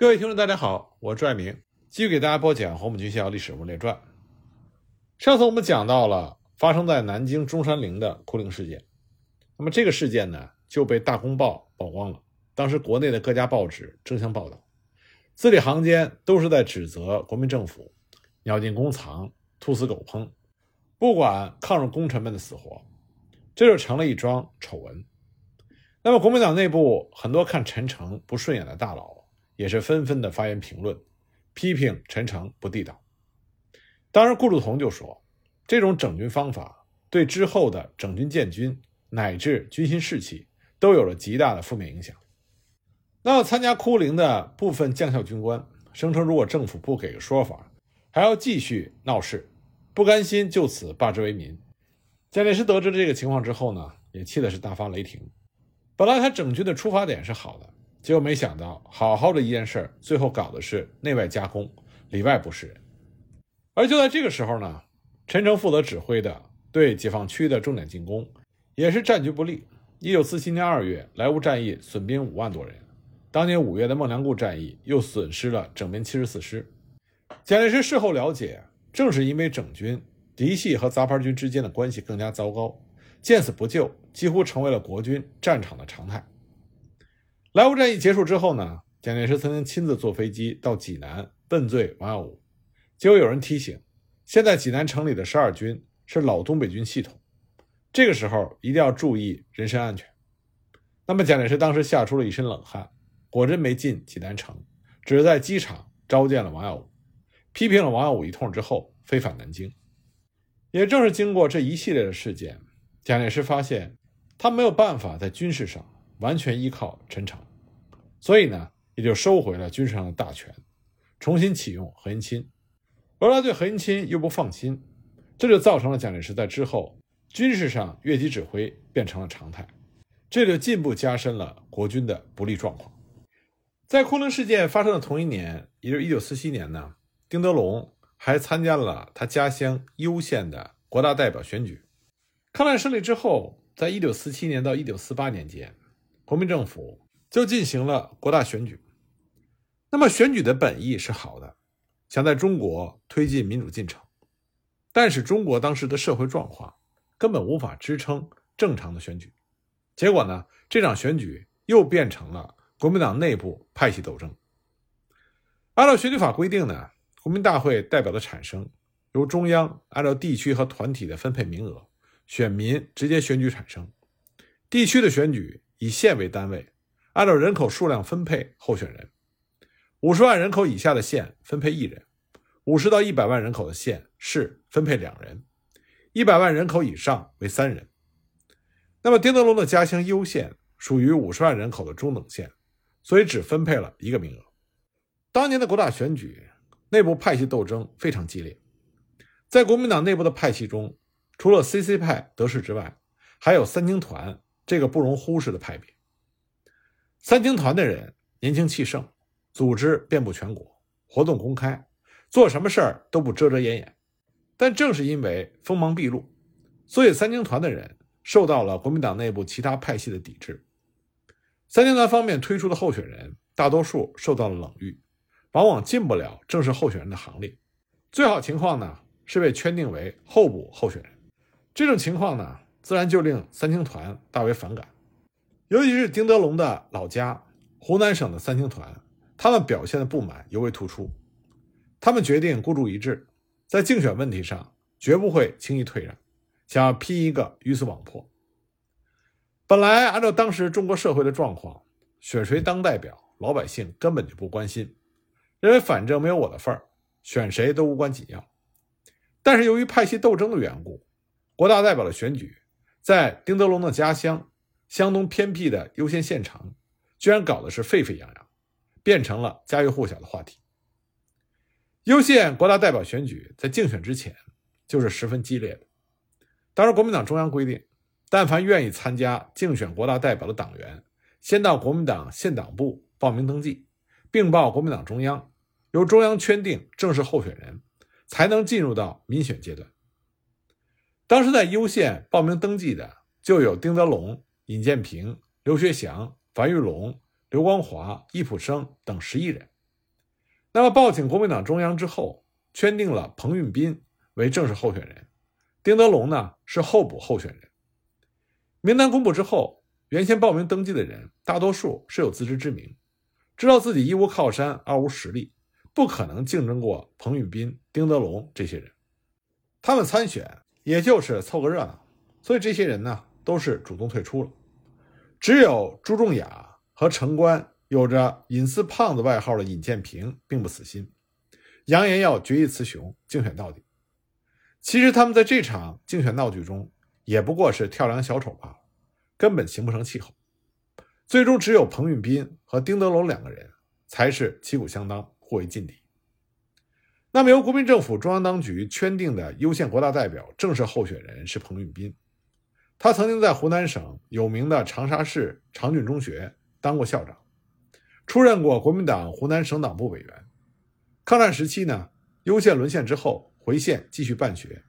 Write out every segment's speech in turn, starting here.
各位听众，大家好，我是爱明，继续给大家播讲《黄埔军校历史人物列传》。上次我们讲到了发生在南京中山陵的哭灵事件，那么这个事件呢就被《大公报》曝光了。当时国内的各家报纸争相报道，字里行间都是在指责国民政府鸟尽弓藏、兔死狗烹，不管抗日功臣们的死活，这就成了一桩丑闻。那么国民党内部很多看陈诚不顺眼的大佬。也是纷纷的发言评论，批评陈诚不地道。当时顾祝同就说，这种整军方法对之后的整军建军乃至军心士气都有了极大的负面影响。那么参加哭灵的部分将校军官声称，如果政府不给个说法，还要继续闹事，不甘心就此罢之为民。蒋介石得知这个情况之后呢，也气的是大发雷霆。本来他整军的出发点是好的。结果没想到，好好的一件事儿最后搞的是内外夹攻，里外不是人。而就在这个时候呢，陈诚负责指挥的对解放区的重点进攻，也是战局不利。一九四七年二月，莱芜战役损兵五万多人；当年五月的孟良崮战役又损失了整编七十四师。蒋介石事后了解，正是因为整军嫡系和杂牌军之间的关系更加糟糕，见死不救几乎成为了国军战场的常态。莱芜战役结束之后呢，蒋介石曾经亲自坐飞机到济南问罪王耀武，结果有人提醒，现在济南城里的十二军是老东北军系统，这个时候一定要注意人身安全。那么蒋介石当时吓出了一身冷汗，果真没进济南城，只是在机场召见了王耀武，批评了王耀武一通之后飞返南京。也正是经过这一系列的事件，蒋介石发现他没有办法在军事上。完全依靠陈诚，所以呢，也就收回了军事上的大权，重新启用何应钦。而他对何应钦又不放心，这就造成了蒋介石在之后军事上越级指挥变成了常态，这就进一步加深了国军的不利状况。在昆仑事件发生的同一年，也就是1947年呢，丁德龙还参加了他家乡攸县的国大代表选举。抗战胜利之后，在1947年到1948年间。国民政府就进行了国大选举，那么选举的本意是好的，想在中国推进民主进程，但是中国当时的社会状况根本无法支撑正常的选举，结果呢，这场选举又变成了国民党内部派系斗争。按照选举法规定呢，国民大会代表的产生由中央按照地区和团体的分配名额，选民直接选举产生，地区的选举。以县为单位，按照人口数量分配候选人。五十万人口以下的县分配一人，五十到一百万人口的县市分配两人，一百万人口以上为三人。那么丁德龙的家乡攸县属于五十万人口的中等县，所以只分配了一个名额。当年的国大选举内部派系斗争非常激烈，在国民党内部的派系中，除了 CC 派得势之外，还有三青团。这个不容忽视的派别，三青团的人年轻气盛，组织遍布全国，活动公开，做什么事儿都不遮遮掩掩。但正是因为锋芒毕露，所以三青团的人受到了国民党内部其他派系的抵制。三青团方面推出的候选人，大多数受到了冷遇，往往进不了正式候选人的行列。最好情况呢，是被圈定为候补候选人。这种情况呢。自然就令三青团大为反感，尤其是丁德龙的老家湖南省的三青团，他们表现的不满尤为突出。他们决定孤注一掷，在竞选问题上绝不会轻易退让，想要拼一个鱼死网破。本来按照当时中国社会的状况，选谁当代表，老百姓根本就不关心，认为反正没有我的份儿，选谁都无关紧要。但是由于派系斗争的缘故，国大代表的选举。在丁德龙的家乡，湘东偏僻的攸县县城，居然搞的是沸沸扬扬，变成了家喻户晓的话题。攸县国大代表选举在竞选之前就是十分激烈的。当时国民党中央规定，但凡愿意参加竞选国大代表的党员，先到国民党县党部报名登记，并报国民党中央，由中央圈定正式候选人，才能进入到民选阶段。当时在攸县报名登记的就有丁德龙、尹建平、刘学祥、樊玉龙、刘光华、易普生等十一人。那么报请国民党中央之后，圈定了彭运斌为正式候选人，丁德龙呢是候补候选人。名单公布之后，原先报名登记的人大多数是有自知之明，知道自己一无靠山，二无实力，不可能竞争过彭运斌、丁德龙这些人。他们参选也就是凑个热闹，所以这些人呢都是主动退出了。只有朱仲雅和城关有着“隐私胖子”外号的尹建平并不死心，扬言要决一雌雄，竞选到底。其实他们在这场竞选闹剧中。也不过是跳梁小丑罢了，根本形不成气候。最终只有彭运斌和丁德龙两个人才是旗鼓相当，互为劲敌。那么由国民政府中央当局圈定的优先国大代表正式候选人是彭运斌，他曾经在湖南省有名的长沙市长郡中学当过校长，出任过国民党湖南省党部委员。抗战时期呢，攸县沦陷之后回县继续办学，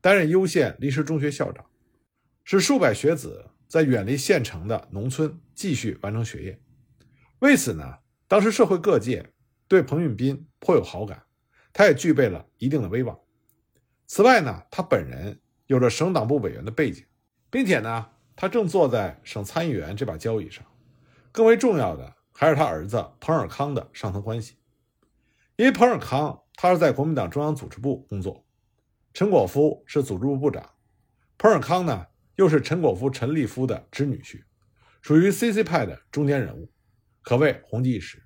担任攸县临时中学校长。使数百学子在远离县城的农村继续完成学业。为此呢，当时社会各界对彭运斌颇有好感，他也具备了一定的威望。此外呢，他本人有着省党部委员的背景，并且呢，他正坐在省参议员这把交椅上。更为重要的还是他儿子彭尔康的上层关系，因为彭尔康他是在国民党中央组织部工作，陈果夫是组织部部长，彭尔康呢。又是陈果夫、陈立夫的侄女婿，属于 CC 派的中间人物，可谓红极一时。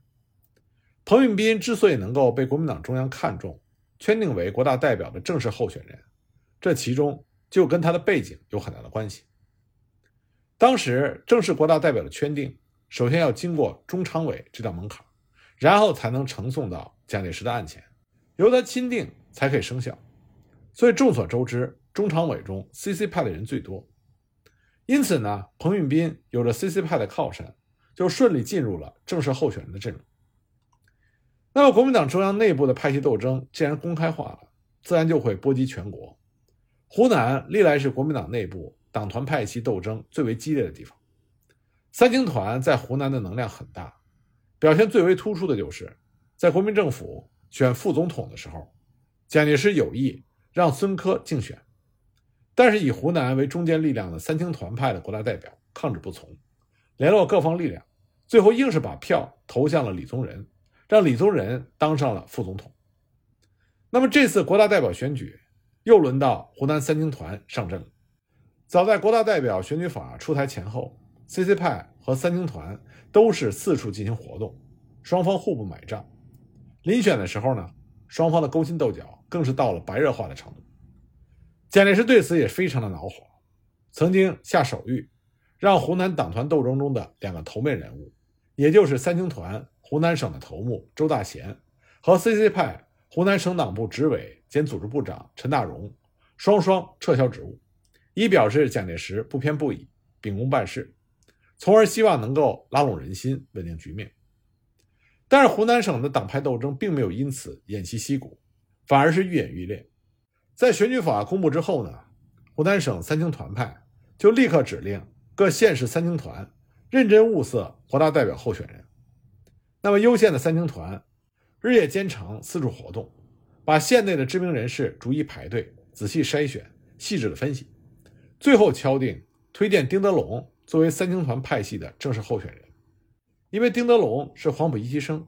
彭运斌之所以能够被国民党中央看中，圈定为国大代表的正式候选人，这其中就跟他的背景有很大的关系。当时正式国大代表的圈定，首先要经过中常委这道门槛，然后才能呈送到蒋介石的案前，由他钦定才可以生效。所以众所周知，中常委中 CC 派的人最多。因此呢，彭运斌有着 CC 派的靠山，就顺利进入了正式候选人的阵容。那么，国民党中央内部的派系斗争既然公开化了，自然就会波及全国。湖南历来是国民党内部党团派系斗争最为激烈的地方。三青团在湖南的能量很大，表现最为突出的就是在国民政府选副总统的时候，蒋介石有意让孙科竞选。但是以湖南为中坚力量的三青团派的国大代表抗旨不从，联络各方力量，最后硬是把票投向了李宗仁，让李宗仁当上了副总统。那么这次国大代表选举又轮到湖南三青团上阵了。早在国大代表选举法出台前后，CC 派和三青团都是四处进行活动，双方互不买账。遴选的时候呢，双方的勾心斗角更是到了白热化的程度。蒋介石对此也非常的恼火，曾经下手谕，让湖南党团斗争中的两个头面人物，也就是三青团湖南省的头目周大贤和 CC 派湖南省党部执委兼组织部长陈大荣，双双撤销职务，以表示蒋介石不偏不倚，秉公办事，从而希望能够拉拢人心，稳定局面。但是湖南省的党派斗争并没有因此偃旗息鼓，反而是愈演愈烈。在选举法公布之后呢，湖南省三青团派就立刻指令各县市三青团认真物色国大代表候选人。那么，优县的三青团日夜兼程，四处活动，把县内的知名人士逐一排队，仔细筛选，细致的分析，最后敲定推荐丁德龙作为三青团派系的正式候选人。因为丁德龙是黄埔一期生，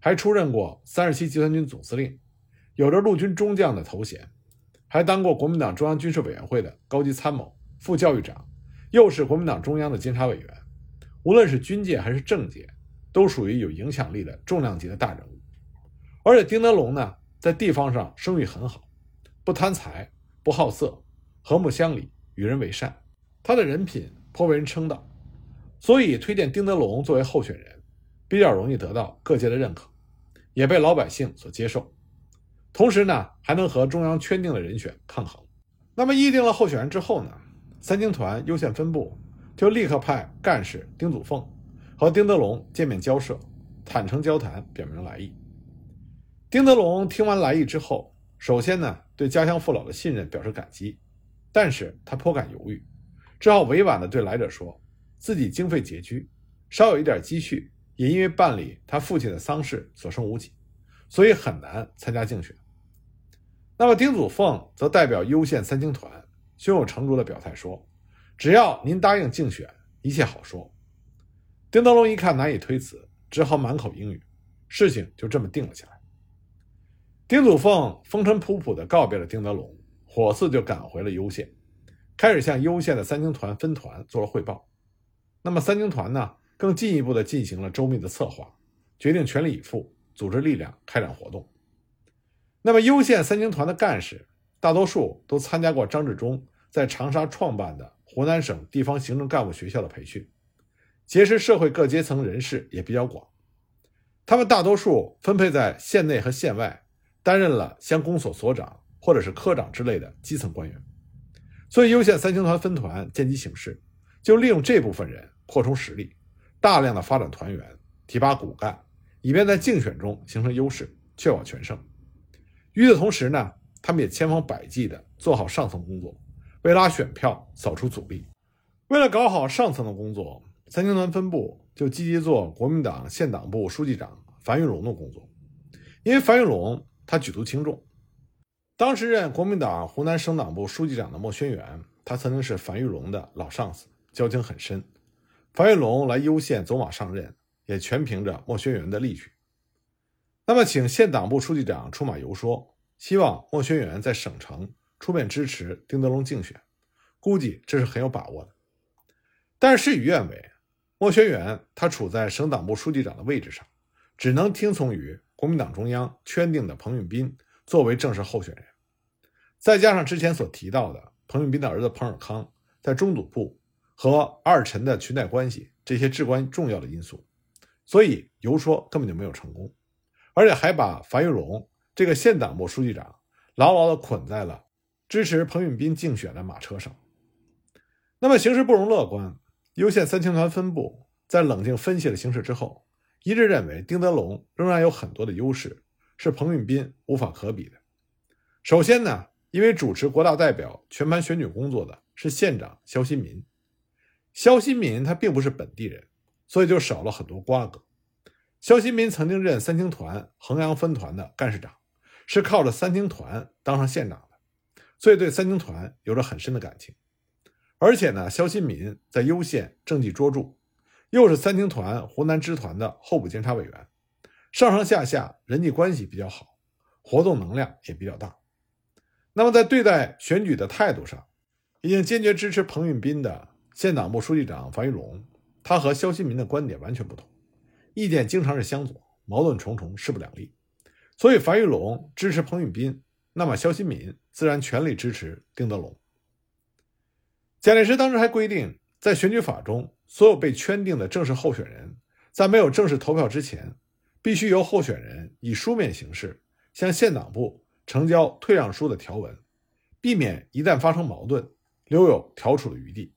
还出任过三十七集团军总司令，有着陆军中将的头衔。还当过国民党中央军事委员会的高级参谋、副教育长，又是国民党中央的监察委员，无论是军界还是政界，都属于有影响力的重量级的大人物。而且丁德龙呢，在地方上声誉很好，不贪财，不好色，和睦乡里，与人为善，他的人品颇为人称道，所以推荐丁德龙作为候选人，比较容易得到各界的认可，也被老百姓所接受。同时呢，还能和中央圈定的人选抗衡。那么议定了候选人之后呢，三青团优先分部就立刻派干事丁祖凤和丁德龙见面交涉，坦诚交谈，表明来意。丁德龙听完来意之后，首先呢对家乡父老的信任表示感激，但是他颇感犹豫，只好委婉地对来者说，自己经费拮据，稍有一点积蓄，也因为办理他父亲的丧事所剩无几。所以很难参加竞选。那么丁祖凤则代表攸县三青团，胸有成竹地表态说：“只要您答应竞选，一切好说。”丁德龙一看难以推辞，只好满口应允，事情就这么定了下来。丁祖凤风尘仆仆地告别了丁德龙，火速就赶回了攸县，开始向攸县的三青团分团做了汇报。那么三青团呢，更进一步地进行了周密的策划，决定全力以赴，组织力量开展活动。那么攸县三青团的干事，大多数都参加过张治中在长沙创办的湖南省地方行政干部学校的培训。结识社会各阶层人士也比较广，他们大多数分配在县内和县外，担任了乡公所所长或者是科长之类的基层官员。所以，攸县三青团分团见机行事，就利用这部分人扩充实力，大量的发展团员，提拔骨干，以便在竞选中形成优势，确保全胜。与此同时呢，他们也千方百计地做好上层工作，为拉选票扫除阻力。为了搞好上层的工作。三青团分部就积极做国民党县党部书记长樊玉龙的工作，因为樊玉龙他举足轻重。当时任国民党湖南省党部书记长的莫宣元，他曾经是樊玉龙的老上司，交情很深。樊玉龙来攸县走马上任，也全凭着莫宣元的力举。那么，请县党部书记长出马游说，希望莫宣元在省城出面支持丁德龙竞选，估计这是很有把握的。但是事与愿违。莫学远，他处在省党部书记长的位置上，只能听从于国民党中央圈定的彭运斌作为正式候选人。再加上之前所提到的彭运斌的儿子彭尔康在中组部和二陈的裙带关系这些至关重要的因素，所以游说根本就没有成功，而且还把樊玉龙这个县党部书记长牢牢地捆在了支持彭运斌竞选的马车上。那么形势不容乐观。攸县三青团分部在冷静分析了形势之后，一致认为丁德龙仍然有很多的优势，是彭运斌无法可比的。首先呢，因为主持国大代表全盘选举工作的是县长肖新民，肖新民他并不是本地人，所以就少了很多瓜葛。肖新民曾经任三青团衡阳分团的干事长，是靠着三青团当上县长的，所以对三青团有着很深的感情。而且呢，肖新民在攸县政绩卓著，又是三青团湖南支团的候补监察委员，上上下下人际关系比较好，活动能量也比较大。那么在对待选举的态度上，已经坚决支持彭运斌的县党部书记长樊玉龙，他和肖新民的观点完全不同，意见经常是相左，矛盾重重，势不两立。所以樊玉龙支持彭运斌，那么肖新民自然全力支持丁德龙。蒋介石当时还规定，在选举法中，所有被圈定的正式候选人，在没有正式投票之前，必须由候选人以书面形式向县党部呈交退让书的条文，避免一旦发生矛盾，留有调处的余地。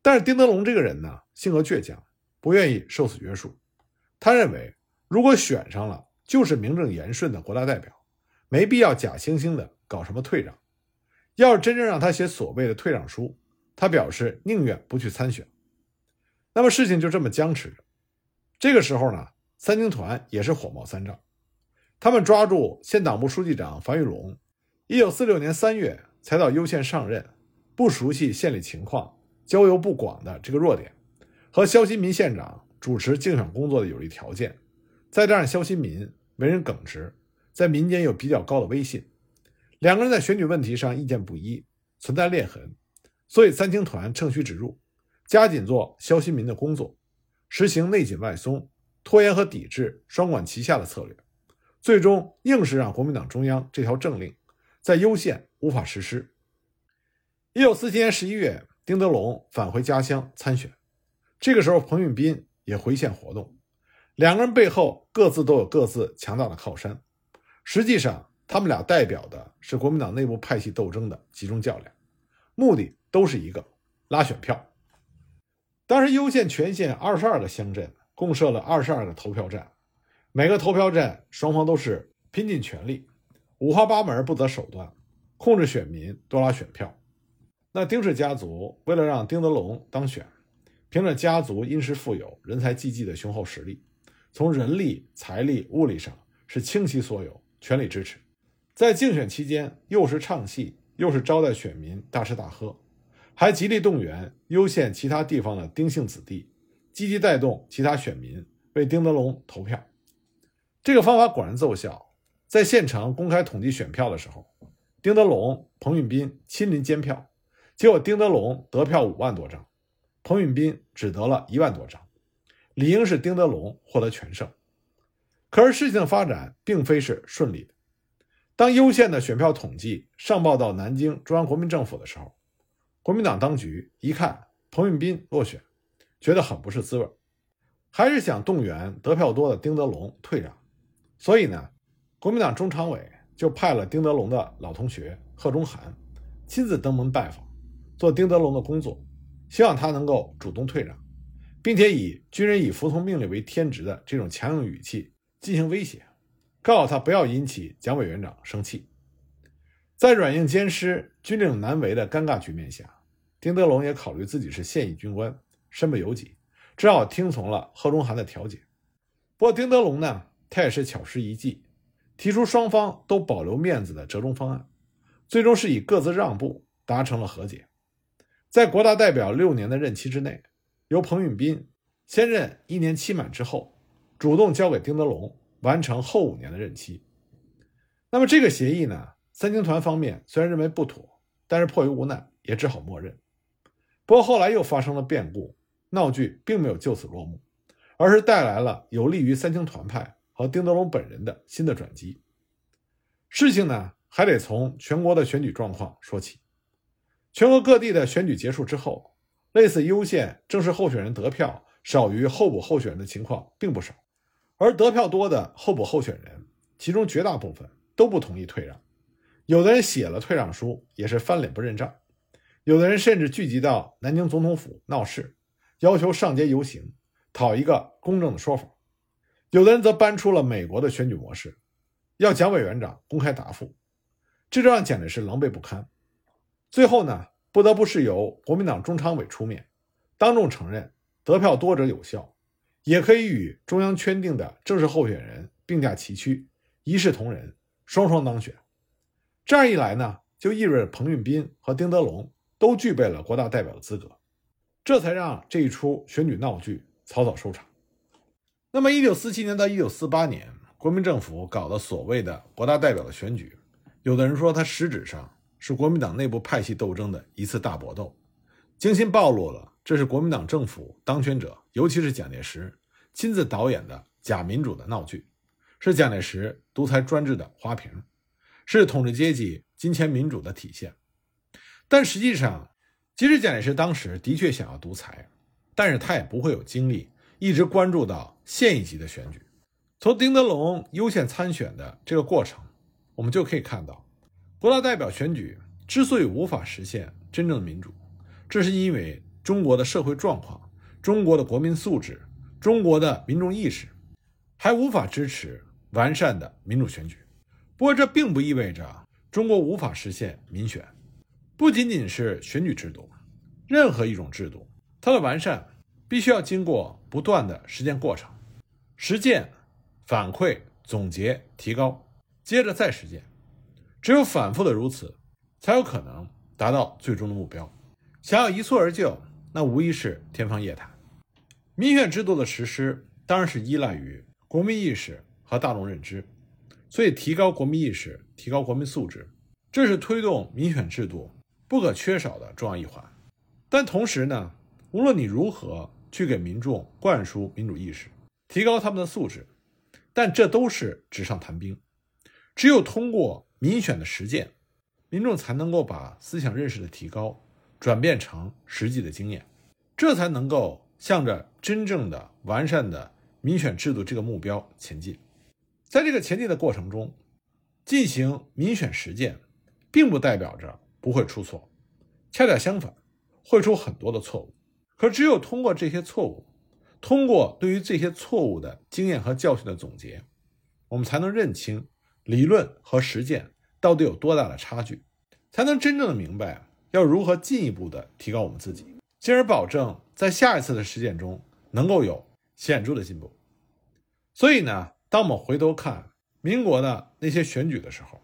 但是丁德龙这个人呢，性格倔强，不愿意受此约束。他认为，如果选上了，就是名正言顺的国大代表，没必要假惺惺的搞什么退让。要是真正让他写所谓的退让书，他表示宁愿不去参选。那么事情就这么僵持着。这个时候呢，三青团也是火冒三丈，他们抓住县党部书记长樊玉龙，一九四六年三月才到攸县上任，不熟悉县里情况，交游不广的这个弱点，和肖新民县长主持竞选工作的有利条件，再加上肖新民为人耿直，在民间有比较高的威信。两个人在选举问题上意见不一，存在裂痕，所以三青团趁虚直入，加紧做肖新民的工作，实行内紧外松、拖延和抵制双管齐下的策略，最终硬是让国民党中央这条政令在攸县无法实施。一九四七年十一月，丁德龙返回家乡参选，这个时候彭运斌也回县活动，两个人背后各自都有各自强大的靠山，实际上。他们俩代表的是国民党内部派系斗争的集中较量，目的都是一个拉选票。当时攸县全县二十二个乡镇共设了二十二个投票站，每个投票站双方都是拼尽全力，五花八门不择手段，控制选民多拉选票。那丁氏家族为了让丁德龙当选，凭着家族殷实富有、人才济济的雄厚实力，从人力、财力、物力上。是倾其所有，全力支持。在竞选期间，又是唱戏，又是招待选民大吃大喝，还极力动员攸县其他地方的丁姓子弟，积极带动其他选民为丁德龙投票。这个方法果然奏效。在县城公开统计选票的时候，丁德龙、彭运斌亲临监票，结果丁德龙得票五万多张，彭运斌只得了一万多张，理应是丁德龙获得全胜。可是事情的发展并非是顺利的。当攸县的选票统计上报到南京中央国民政府的时候，国民党当局一看彭运斌落选，觉得很不是滋味，还是想动员得票多的丁德龙退让，所以呢。国民党中常委就派了丁德龙的老同学贺中涵亲自登门拜访，做丁德龙的工作，希望他能够主动退让，并且以军人以服从命令为天职的这种强硬语气进行威胁，告诉他不要引起蒋委员长生气。在软硬兼施、军令难违的尴尬局面下，丁德龙也考虑自己是现役军官，身不由己，只好听从了贺中涵的调解。不过丁德龙呢，他也是巧施一计。提出双方都保留面子的折中方案，最终是以各自让步达成了和解。在国大代表六年的任期之内，由彭允斌先任一年期满之后，主动交给丁德龙完成后五年的任期。那么这个协议呢？三青团方面虽然认为不妥，但是迫于无奈也只好默认。不过后来又发生了变故，闹剧并没有就此落幕，而是带来了有利于三青团派。和丁德龙本人的新的转机，事情呢还得从全国的选举状况说起。全国各地的选举结束之后，类似优县正式候选人得票少于候补候选人的情况并不少，而得票多的候补候选人，其中绝大部分都不同意退让，有的人写了退让书也是翻脸不认账，有的人甚至聚集到南京总统府闹事，要求上街游行，讨一个公正的说法。有的人则搬出了美国的选举模式，要蒋委员长公开答复，这让简直是狼狈不堪。最后呢，不得不是由国民党中常委出面，当众承认得票多者有效，也可以与中央圈定的正式候选人并驾齐驱，一视同仁，双双当选。这样一来呢，就意味着彭运斌和丁德龙都具备了国大代表的资格，这才让这一出选举闹剧草草收场。那么，一九四七年到一九四八年，国民政府搞的所谓的国大代表的选举，有的人说它实质上是国民党内部派系斗争的一次大搏斗，精心暴露了这是国民党政府当权者，尤其是蒋介石亲自导演的假民主的闹剧，是蒋介石独裁专制的花瓶，是统治阶级金钱民主的体现。但实际上，即使蒋介石当时的确想要独裁，但是他也不会有精力一直关注到。县一级的选举，从丁德龙优先参选的这个过程，我们就可以看到，国大代表选举之所以无法实现真正的民主，这是因为中国的社会状况、中国的国民素质、中国的民众意识，还无法支持完善的民主选举。不过，这并不意味着中国无法实现民选。不仅仅是选举制度，任何一种制度，它的完善必须要经过不断的实践过程。实践、反馈、总结、提高，接着再实践，只有反复的如此，才有可能达到最终的目标。想要一蹴而就，那无疑是天方夜谭。民选制度的实施当然是依赖于国民意识和大众认知，所以提高国民意识、提高国民素质，这是推动民选制度不可缺少的重要一环。但同时呢，无论你如何去给民众灌输民主意识，提高他们的素质，但这都是纸上谈兵。只有通过民选的实践，民众才能够把思想认识的提高转变成实际的经验，这才能够向着真正的完善的民选制度这个目标前进。在这个前进的过程中，进行民选实践，并不代表着不会出错，恰恰相反，会出很多的错误。可只有通过这些错误，通过对于这些错误的经验和教训的总结，我们才能认清理论和实践到底有多大的差距，才能真正的明白要如何进一步的提高我们自己，进而保证在下一次的实践中能够有显著的进步。所以呢，当我们回头看民国的那些选举的时候，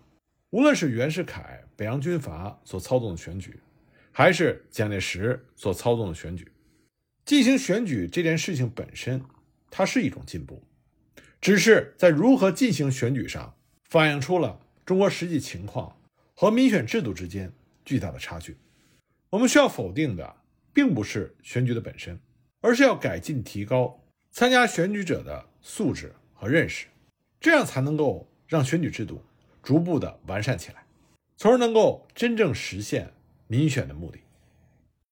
无论是袁世凯、北洋军阀所操纵的选举，还是蒋介石所操纵的选举，进行选举这件事情本身，它是一种进步，只是在如何进行选举上，反映出了中国实际情况和民选制度之间巨大的差距。我们需要否定的，并不是选举的本身，而是要改进提高参加选举者的素质和认识。这样才能够让选举制度逐步的完善起来，从而能够真正实现民选的目的。